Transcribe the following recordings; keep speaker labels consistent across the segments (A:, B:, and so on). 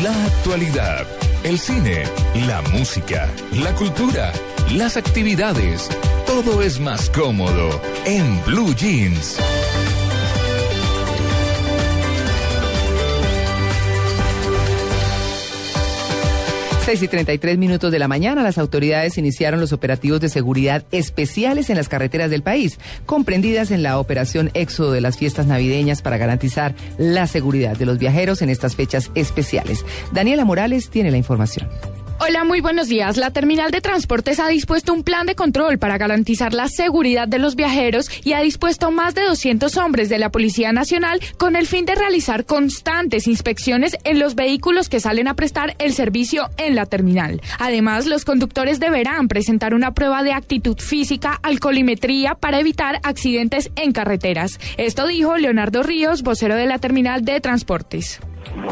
A: La actualidad, el cine, la música, la cultura, las actividades. Todo es más cómodo en Blue Jeans.
B: 6 y 33 minutos de la mañana, las autoridades iniciaron los operativos de seguridad especiales en las carreteras del país, comprendidas en la operación Éxodo de las fiestas navideñas para garantizar la seguridad de los viajeros en estas fechas especiales. Daniela Morales tiene la información.
C: Hola, muy buenos días. La terminal de transportes ha dispuesto un plan de control para garantizar la seguridad de los viajeros y ha dispuesto más de 200 hombres de la Policía Nacional con el fin de realizar constantes inspecciones en los vehículos que salen a prestar el servicio en la terminal. Además, los conductores deberán presentar una prueba de actitud física, alcoholimetría para evitar accidentes en carreteras. Esto dijo Leonardo Ríos, vocero de la terminal de transportes.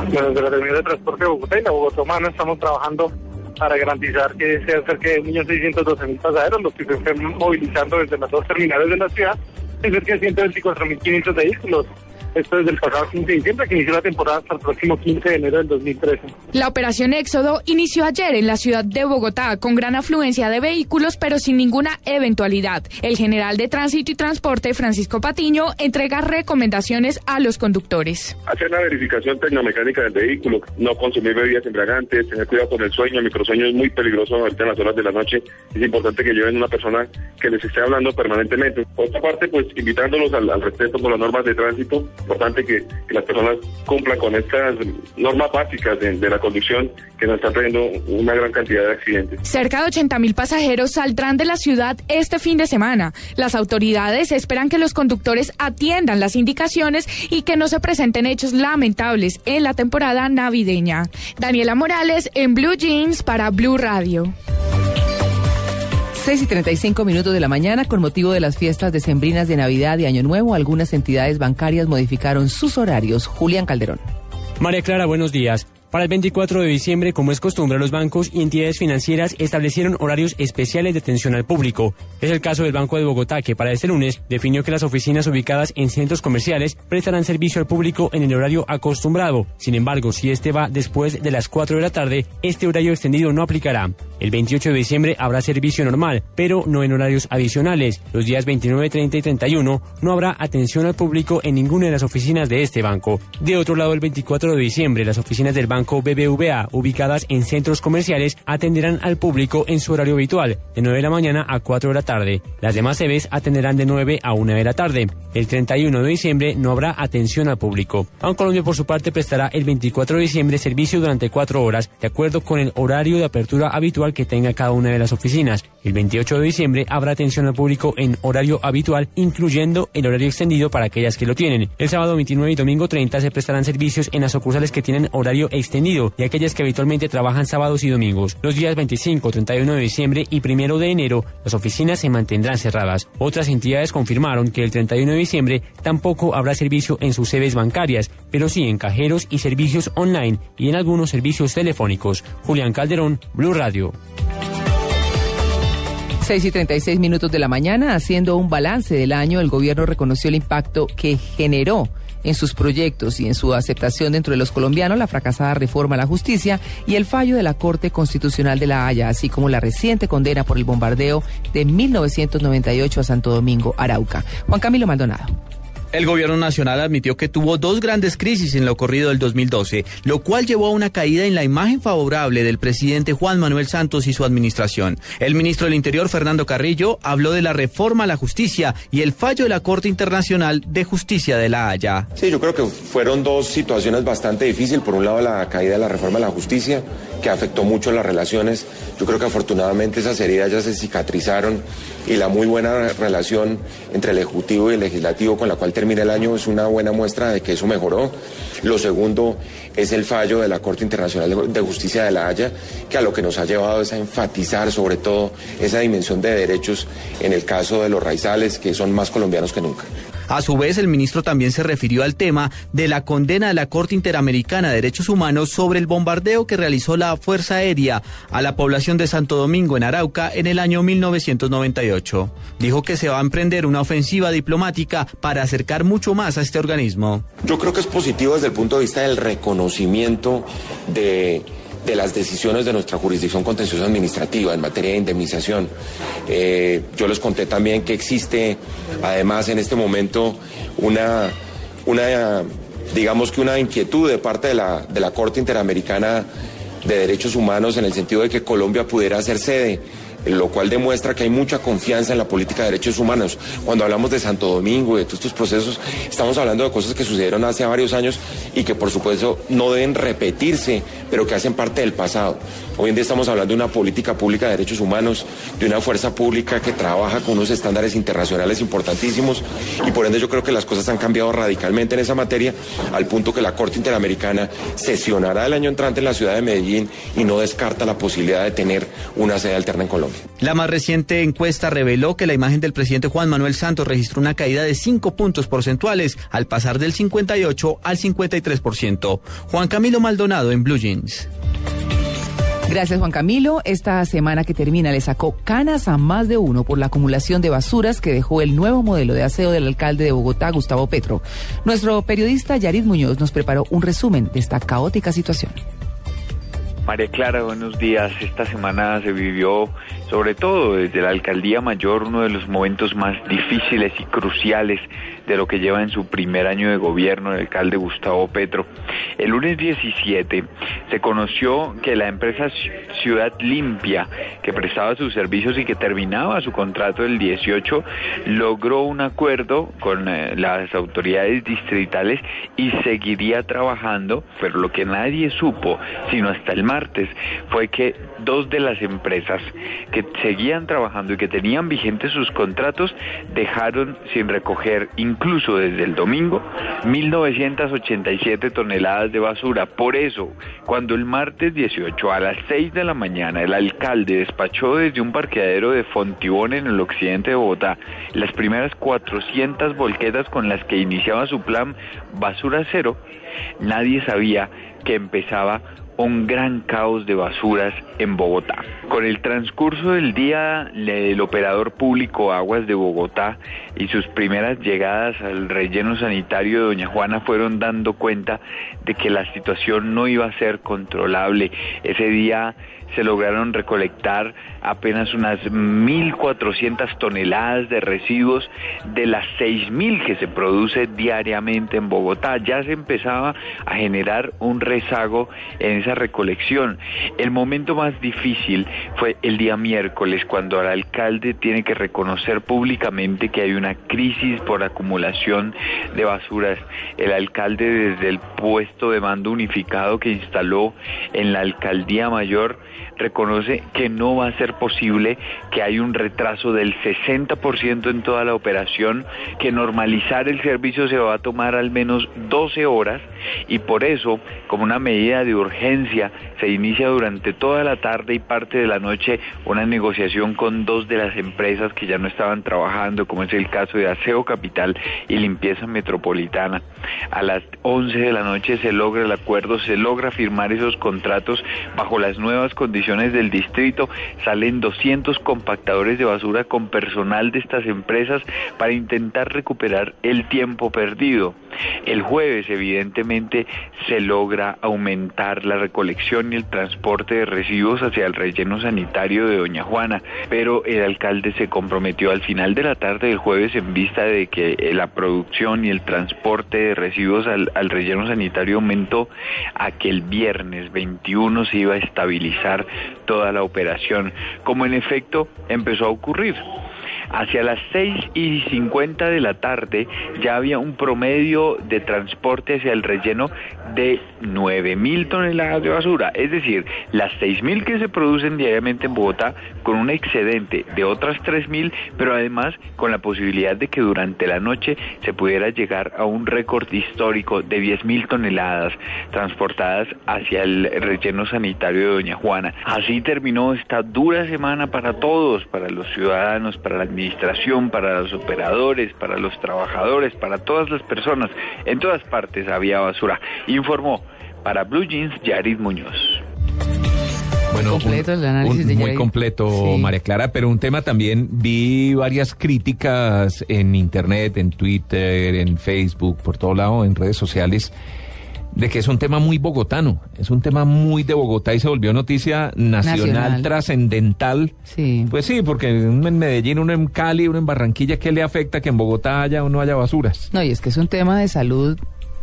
D: Desde la terminal de transporte de Bogotá y la Bogotá estamos trabajando para garantizar que sean cerca de 1.612.000 pasajeros los que se estén movilizando desde las dos terminales de la ciudad, es cerca de 124.500 vehículos esto desde el pasado 15 de diciembre, que inició la temporada hasta el próximo 15 de enero del 2013.
C: La operación Éxodo inició ayer en la ciudad de Bogotá con gran afluencia de vehículos, pero sin ninguna eventualidad. El general de Tránsito y Transporte, Francisco Patiño, entrega recomendaciones a los conductores.
E: Hacer una verificación tecnomecánica del vehículo, no consumir bebidas embriagantes, tener cuidado con el sueño. El microsueño es muy peligroso ahorita en las horas de la noche. Es importante que lleven una persona que les esté hablando permanentemente. Por otra parte, pues invitándolos al, al respeto por las normas de tránsito importante que, las personas cumplan con estas normas básicas de, la conducción que nos están trayendo una gran cantidad de accidentes.
C: Cerca de 80 mil pasajeros saldrán de la ciudad este fin de semana. Las autoridades esperan que los conductores atiendan las indicaciones y que no se presenten hechos lamentables en la temporada navideña. Daniela Morales en Blue Jeans para Blue Radio.
B: 6 y 35 minutos de la mañana, con motivo de las fiestas decembrinas de Navidad y Año Nuevo, algunas entidades bancarias modificaron sus horarios. Julián Calderón.
F: María Clara, buenos días. Para el 24 de diciembre, como es costumbre, los bancos y entidades financieras establecieron horarios especiales de atención al público. Es el caso del Banco de Bogotá, que para este lunes definió que las oficinas ubicadas en centros comerciales prestarán servicio al público en el horario acostumbrado. Sin embargo, si este va después de las 4 de la tarde, este horario extendido no aplicará. El 28 de diciembre habrá servicio normal, pero no en horarios adicionales. Los días 29, 30 y 31 no habrá atención al público en ninguna de las oficinas de este banco. De otro lado, el 24 de diciembre, las oficinas del banco Banco BBVA, ubicadas en centros comerciales, atenderán al público en su horario habitual, de 9 de la mañana a 4 de la tarde. Las demás sedes atenderán de 9 a 1 de la tarde. El 31 de diciembre no habrá atención al público. Colombia, por su parte, prestará el 24 de diciembre servicio durante 4 horas, de acuerdo con el horario de apertura habitual que tenga cada una de las oficinas. El 28 de diciembre habrá atención al público en horario habitual, incluyendo el horario extendido para aquellas que lo tienen. El sábado 29 y domingo 30 se prestarán servicios en las sucursales que tienen horario extendido extendido y aquellas que habitualmente trabajan sábados y domingos. Los días 25, 31 de diciembre y 1 de enero, las oficinas se mantendrán cerradas. Otras entidades confirmaron que el 31 de diciembre tampoco habrá servicio en sus sedes bancarias, pero sí en cajeros y servicios online y en algunos servicios telefónicos. Julián Calderón, Blue Radio.
B: 6 y 36 minutos de la mañana, haciendo un balance del año, el gobierno reconoció el impacto que generó en sus proyectos y en su aceptación dentro de los colombianos la fracasada reforma a la justicia y el fallo de la Corte Constitucional de La Haya, así como la reciente condena por el bombardeo de 1998 a Santo Domingo, Arauca. Juan Camilo Maldonado.
G: El gobierno nacional admitió que tuvo dos grandes crisis en lo ocurrido del 2012, lo cual llevó a una caída en la imagen favorable del presidente Juan Manuel Santos y su administración. El ministro del Interior, Fernando Carrillo, habló de la reforma a la justicia y el fallo de la Corte Internacional de Justicia de La Haya.
H: Sí, yo creo que fueron dos situaciones bastante difíciles. Por un lado, la caída de la reforma a la justicia, que afectó mucho las relaciones. Yo creo que afortunadamente esas heridas ya se cicatrizaron y la muy buena relación entre el Ejecutivo y el Legislativo con la cual termina el año es una buena muestra de que eso mejoró. Lo segundo es el fallo de la Corte Internacional de Justicia de la Haya, que a lo que nos ha llevado es a enfatizar sobre todo esa dimensión de derechos en el caso de los raizales, que son más colombianos que nunca.
G: A su vez, el ministro también se refirió al tema de la condena de la Corte Interamericana de Derechos Humanos sobre el bombardeo que realizó la Fuerza Aérea a la población de Santo Domingo en Arauca en el año 1998. Dijo que se va a emprender una ofensiva diplomática para acercar mucho más a este organismo.
H: Yo creo que es positivo desde el punto de vista del reconocimiento de de las decisiones de nuestra jurisdicción contenciosa administrativa en materia de indemnización. Eh, yo les conté también que existe, además, en este momento una, una digamos que una inquietud de parte de la, de la Corte Interamericana de Derechos Humanos en el sentido de que Colombia pudiera ser sede lo cual demuestra que hay mucha confianza en la política de derechos humanos. Cuando hablamos de Santo Domingo y de todos estos procesos, estamos hablando de cosas que sucedieron hace varios años y que por supuesto no deben repetirse, pero que hacen parte del pasado. Hoy en día estamos hablando de una política pública de derechos humanos, de una fuerza pública que trabaja con unos estándares internacionales importantísimos y por ende yo creo que las cosas han cambiado radicalmente en esa materia al punto que la Corte Interamericana sesionará el año entrante en la ciudad de Medellín y no descarta la posibilidad de tener una sede alterna en Colombia.
G: La más reciente encuesta reveló que la imagen del presidente Juan Manuel Santos registró una caída de 5 puntos porcentuales al pasar del 58 al 53%. Juan Camilo Maldonado en Blue Jeans.
B: Gracias, Juan Camilo. Esta semana que termina le sacó canas a más de uno por la acumulación de basuras que dejó el nuevo modelo de aseo del alcalde de Bogotá, Gustavo Petro. Nuestro periodista Yarid Muñoz nos preparó un resumen de esta caótica situación.
I: María Clara, buenos días. Esta semana se vivió, sobre todo desde la Alcaldía Mayor, uno de los momentos más difíciles y cruciales de lo que lleva en su primer año de gobierno el alcalde Gustavo Petro. El lunes 17 se conoció que la empresa Ciudad Limpia, que prestaba sus servicios y que terminaba su contrato el 18, logró un acuerdo con eh, las autoridades distritales y seguiría trabajando, pero lo que nadie supo, sino hasta el martes, fue que dos de las empresas que seguían trabajando y que tenían vigentes sus contratos dejaron sin recoger incluso desde el domingo, 1.987 toneladas de basura. Por eso, cuando el martes 18 a las 6 de la mañana el alcalde despachó desde un parqueadero de Fontibón en el occidente de Bogotá las primeras 400 volquetas con las que iniciaba su plan Basura Cero, nadie sabía que empezaba un gran caos de basuras en Bogotá. Con el transcurso del día, el operador público Aguas de Bogotá y sus primeras llegadas al relleno sanitario de Doña Juana fueron dando cuenta de que la situación no iba a ser controlable. Ese día se lograron recolectar apenas unas 1.400 toneladas de residuos de las 6.000 que se produce diariamente en Bogotá. Ya se empezaba a generar un rezago en esa recolección. El momento más difícil fue el día miércoles, cuando el alcalde tiene que reconocer públicamente que hay una crisis por acumulación de basuras. El alcalde desde el puesto de mando unificado que instaló en la alcaldía mayor reconoce que no va a ser posible, que hay un retraso del 60% en toda la operación, que normalizar el servicio se va a tomar al menos 12 horas y por eso, como una medida de urgencia, se inicia durante toda la tarde y parte de la noche una negociación con dos de las empresas que ya no estaban trabajando, como es el caso de Aseo Capital y Limpieza Metropolitana. A las 11 de la noche se logra el acuerdo, se logra firmar esos contratos bajo las nuevas condiciones del distrito, salen 200 compactadores de basura con personal de estas empresas para intentar recuperar el tiempo perdido. El jueves, evidentemente, se logra aumentar la recolección y el transporte de residuos hacia el relleno sanitario de Doña Juana, pero el alcalde se comprometió al final de la tarde del jueves en vista de que eh, la producción y el transporte de residuos al, al relleno sanitario aumentó a que el viernes 21 se iba a estabilizar toda la operación, como en efecto empezó a ocurrir. Hacia las 6 y 50 de la tarde ya había un promedio de transporte hacia el relleno de 9 mil toneladas de basura, es decir, las 6 mil que se producen diariamente en Bogotá con un excedente de otras 3 mil, pero además con la posibilidad de que durante la noche se pudiera llegar a un récord histórico de 10 mil toneladas transportadas hacia el relleno sanitario de Doña Juana. Así terminó esta dura semana para todos, para los ciudadanos, para la administración, para los operadores, para los trabajadores, para todas las personas. En todas partes había basura. Informó para Blue Jeans Yaris Muñoz.
J: Bueno,
B: completo
J: un-
B: el análisis
J: un-
B: de
J: muy completo,
B: Sí.
J: María Clara, pero un tema también, vi varias críticas en internet, en Twitter, en Facebook, por todo lado, en redes sociales, de que es un tema muy bogotano, es un tema muy de Bogotá y se volvió noticia nacional,
B: Nacional.
J: trascendental.
B: Sí.
J: Pues sí, porque uno en Medellín, uno en Cali, uno en Barranquilla, ¿qué le afecta que en Bogotá haya o no haya basuras?
B: No, y es que es un tema de salud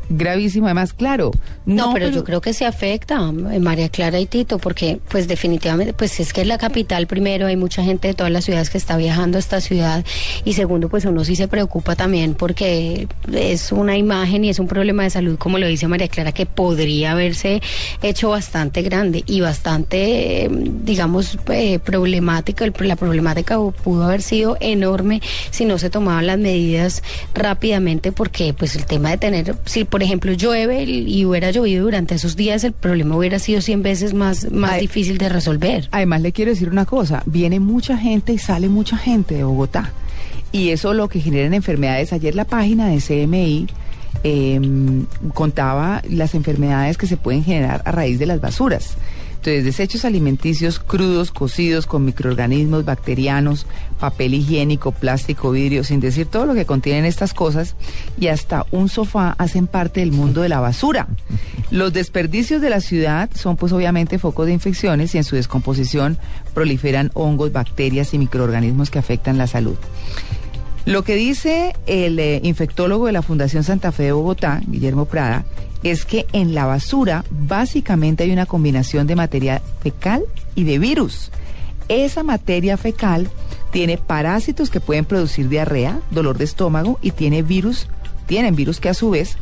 B: gravísimo. Además, claro.
K: No, pero, yo creo que se afecta, eh, María Clara y Tito, porque pues definitivamente, pues es que es la capital primero, hay mucha gente de todas las ciudades que está viajando a esta ciudad y segundo, pues uno sí se preocupa también porque es una imagen y es un problema de salud, como lo dice María Clara, que podría haberse hecho bastante grande y bastante, digamos, eh, problemática. La problemática pudo haber sido enorme si no se tomaban las medidas rápidamente, porque pues el tema de tener, si por ejemplo llueve y hubiera llovido durante esos días, el problema hubiera sido 100 veces más, más
B: Ay.
K: difícil de resolver.
B: Además, le quiero decir una cosa, viene mucha gente y sale mucha gente de Bogotá. Y eso lo que generan enfermedades. Ayer la página de CMI eh, contaba las enfermedades que se pueden generar a raíz de las basuras. Entonces, desechos alimenticios crudos, cocidos, con microorganismos bacterianos, papel higiénico, plástico, vidrio, sin decir todo lo que contienen estas cosas, y hasta un sofá hacen parte del mundo de la basura. Los desperdicios de la ciudad son pues obviamente focos de infecciones y en su descomposición proliferan hongos, bacterias y microorganismos que afectan la salud. Lo que dice el eh, infectólogo de la Fundación Santa Fe de Bogotá, Guillermo Prada, es que en la basura básicamente hay una combinación de material fecal y de virus. Esa materia fecal tiene parásitos que pueden producir diarrea, dolor de estómago y tiene virus, tienen virus que a su vez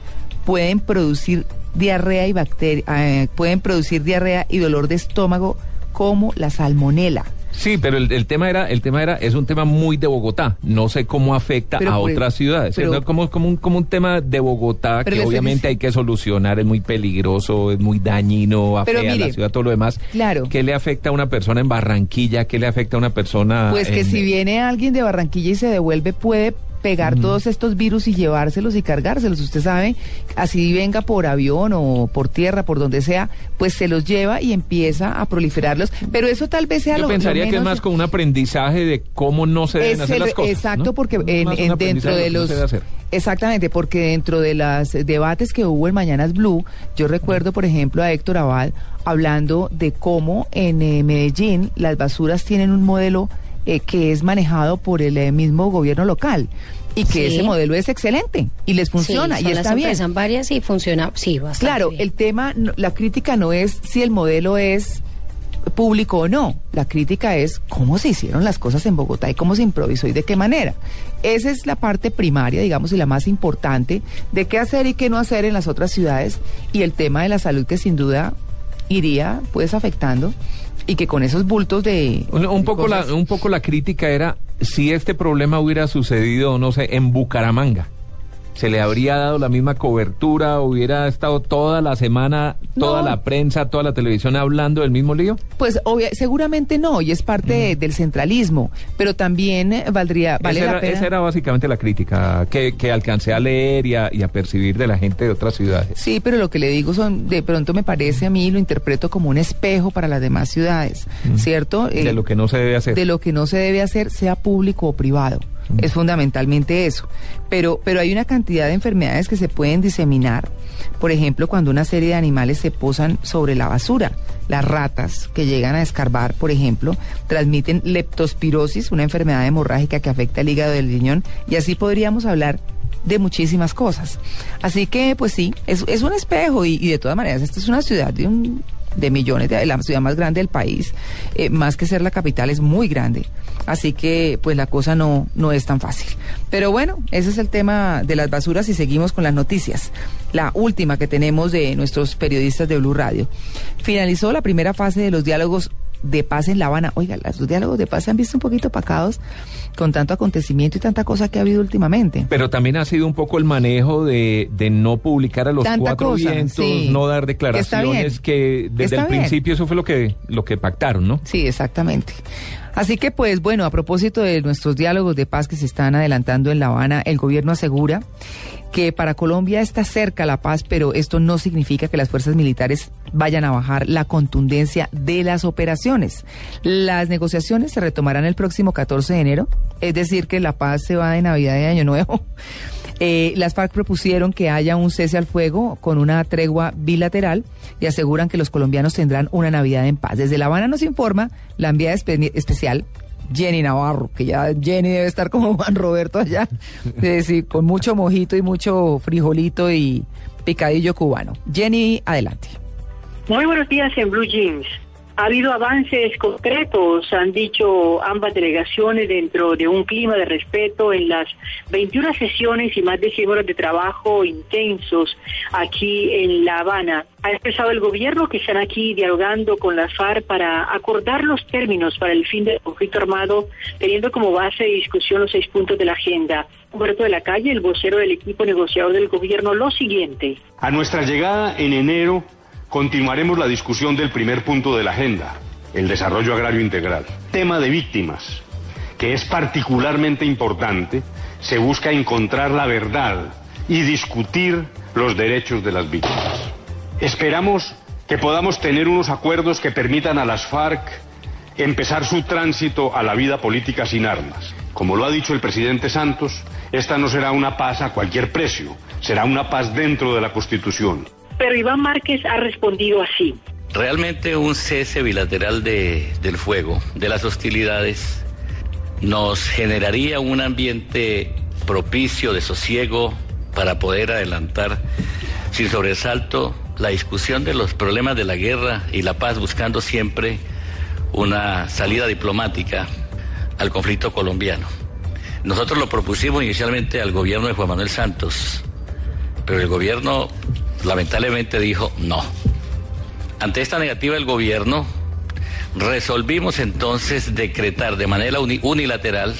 B: pueden producir diarrea y bacteria, eh, pueden producir diarrea y dolor de estómago como la salmonela.
J: Sí, pero el, el tema era, el tema era, es un tema muy de Bogotá. No sé cómo afecta
B: Pero
J: a
B: por-
J: otras ciudades.
B: pero-
J: Es como, como, un, como un tema de Bogotá que obviamente hay que solucionar, es muy peligroso, es muy dañino, afea a la
B: mire,
J: ciudad, todo lo demás.
B: claro.
J: ¿Qué le afecta a una persona en Barranquilla? ¿Qué le afecta a una persona
B: Pues que si viene alguien de Barranquilla y se devuelve, puede pegar todos estos virus y llevárselos y cargárselos. Usted sabe, así venga por avión o por tierra, por donde sea, pues se los lleva y empieza a proliferarlos. Pero eso tal vez sea
J: Yo
B: lo, lo
J: pensaría que es más como un aprendizaje de cómo no se deben hacer
B: el-
J: las cosas.
B: Exacto,
J: ¿no?
B: porque en, dentro de
J: no
B: los... Exactamente, porque dentro de los debates que hubo en Mañanas Blue, yo recuerdo, por ejemplo, a Héctor Abad hablando de cómo en eh, Medellín las basuras tienen un modelo eh, que es manejado por el eh, mismo gobierno local y que
K: Sí.
B: ese modelo es excelente y les funciona
K: Sí,
B: y está
K: las
B: bien.
K: empresas varias y funciona, sí, bastante
B: Claro,
K: bien.
B: el tema, la crítica no es si el modelo es público o no. La crítica es cómo se hicieron las cosas en Bogotá y cómo se improvisó y de qué manera. Esa es la parte primaria, digamos, y la más importante de qué hacer y qué no hacer en las otras ciudades y el tema de la salud que sin duda iría pues afectando y que con esos bultos de
J: Un, un
B: de
J: poco
B: cosas-
J: la, un poco la crítica era si este problema hubiera sucedido, no sé, en Bucaramanga. ¿Se le habría dado la misma cobertura? ¿Hubiera estado toda la semana, toda
B: No.
J: la prensa, toda la televisión hablando del mismo lío?
B: Pues obvia- seguramente no, y es parte de- del centralismo, pero también valdría, vale
J: esa,
B: la
J: era,
B: pena.
J: esa era básicamente la crítica que, que alcancé a leer y a, y a percibir de la gente de otras ciudades.
B: Sí, pero lo que le digo son, de pronto me parece a mí, lo interpreto como un espejo para las demás ciudades, ¿cierto?
J: De
B: Eh,
J: lo que no se debe hacer.
B: de lo que no se debe hacer, sea público o privado. Es fundamentalmente eso. Pero, pero hay una cantidad de enfermedades que se pueden diseminar. Por ejemplo, cuando una serie de animales se posan sobre la basura. Las ratas que llegan a escarbar, por ejemplo, transmiten leptospirosis, una enfermedad hemorrágica que afecta el hígado del riñón. Y así podríamos hablar de muchísimas cosas. Así que, pues sí, es, es un espejo y, y de todas maneras, esta es una ciudad de un de millones, de, la ciudad más grande del país, eh, más que ser la capital, es muy grande. Así que, pues la cosa no, no es tan fácil. Pero bueno, ese es el tema de las basuras y seguimos con las noticias. La última que tenemos de nuestros periodistas de Blue Radio. Finalizó la primera fase de los diálogos de paz en La Habana. Oiga, los diálogos de paz se han visto un poquito pacados con tanto acontecimiento y tanta cosa que ha habido últimamente.
J: Pero también ha sido un poco el manejo de, de no publicar a los cuatro vientos, no dar declaraciones, que, desde el principio eso fue lo que, lo que pactaron, ¿no?
B: Sí, exactamente. Así que, pues bueno, a propósito de nuestros diálogos de paz que se están adelantando en La Habana, el gobierno asegura que para Colombia está cerca la paz, pero esto no significa que las fuerzas militares vayan a bajar la contundencia de las operaciones. Las negociaciones se retomarán el próximo 14 de enero, es decir, que la paz se va de Navidad de Año Nuevo. Eh, las FARC propusieron que haya un cese al fuego con una tregua bilateral y aseguran que los colombianos tendrán una Navidad en paz. Desde La Habana nos informa la enviada especial Jenny Navarro, que ya Jenny debe estar como Juan Roberto allá, es decir, con mucho mojito y mucho frijolito y picadillo cubano. Jenny, adelante.
L: Muy buenos días en Blue Jeans. Ha habido avances concretos, han dicho ambas delegaciones, dentro de un clima de respeto en las 21 sesiones y más de 100 horas de trabajo intensos aquí en La Habana. Ha expresado el gobierno que están aquí dialogando con la FARC para acordar los términos para el fin del conflicto armado, teniendo como base de discusión los seis puntos de la agenda. Humberto de la Calle, el vocero del equipo negociador del gobierno, lo siguiente.
M: A nuestra llegada en enero continuaremos la discusión del primer punto de la agenda, el desarrollo agrario integral. Tema de víctimas, que es particularmente importante, se busca encontrar la verdad y discutir los derechos de las víctimas. Esperamos que podamos tener unos acuerdos que permitan a las FARC empezar su tránsito a la vida política sin armas. Como lo ha dicho el presidente Santos, esta no será una paz a cualquier precio, será una paz dentro de la Constitución.
L: Pero Iván Márquez ha respondido así.
N: Realmente un cese bilateral de, del fuego, de las hostilidades, nos generaría un ambiente propicio de sosiego para poder adelantar sin sobresalto la discusión de los problemas de la guerra y la paz, buscando siempre una salida diplomática al conflicto colombiano. Nosotros lo propusimos inicialmente al gobierno de Juan Manuel Santos, pero el gobierno lamentablemente dijo no. Ante esta negativa del gobierno, resolvimos entonces decretar de manera unilateral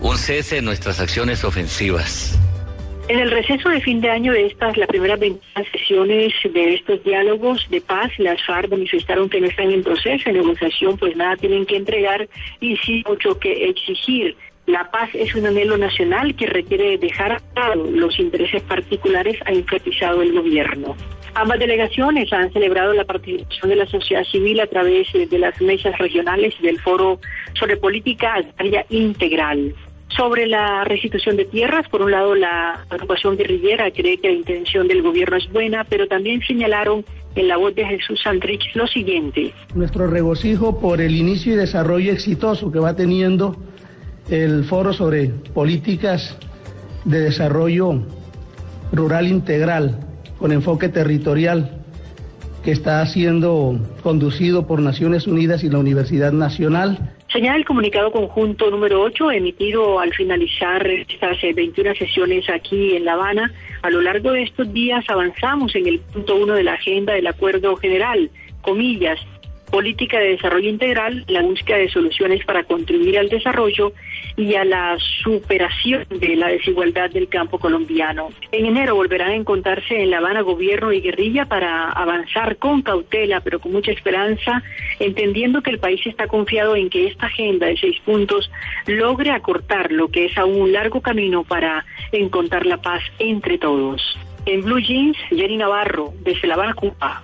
N: un cese en nuestras acciones ofensivas.
L: En el receso de fin de año de estas, las primeras 20 sesiones de estos diálogos de paz, las FARC manifestaron que no están en proceso de negociación, pues nada tienen que entregar y sí mucho que exigir. La paz es un anhelo nacional que requiere dejar a los intereses particulares, ha enfatizado el gobierno. Ambas delegaciones han celebrado la participación de la sociedad civil a través de las mesas regionales del Foro sobre Política Agraria Integral. Sobre la restitución de tierras, por un lado la agrupación guerrillera cree que la intención del gobierno es buena, pero también señalaron en la voz de Jesús Santrich lo siguiente.
O: Nuestro regocijo por el inicio y desarrollo exitoso que va teniendo el foro sobre políticas de desarrollo rural integral con enfoque territorial que está siendo conducido por Naciones Unidas y la Universidad Nacional.
L: Señala el comunicado conjunto número 8 emitido al finalizar estas 21 eh, sesiones aquí en La Habana. A lo largo de estos días avanzamos en el punto 1 de la agenda del acuerdo general, comillas, política de desarrollo integral, la búsqueda de soluciones para contribuir al desarrollo y a la superación de la desigualdad del campo colombiano. En enero volverán a encontrarse en La Habana gobierno y guerrilla para avanzar con cautela, pero con mucha esperanza, entendiendo que el país está confiado en que esta agenda de seis puntos logre acortar lo que es aún un largo camino para encontrar la paz entre todos. En Blue Jeans, Jenny Navarro, desde La Habana, Cuba.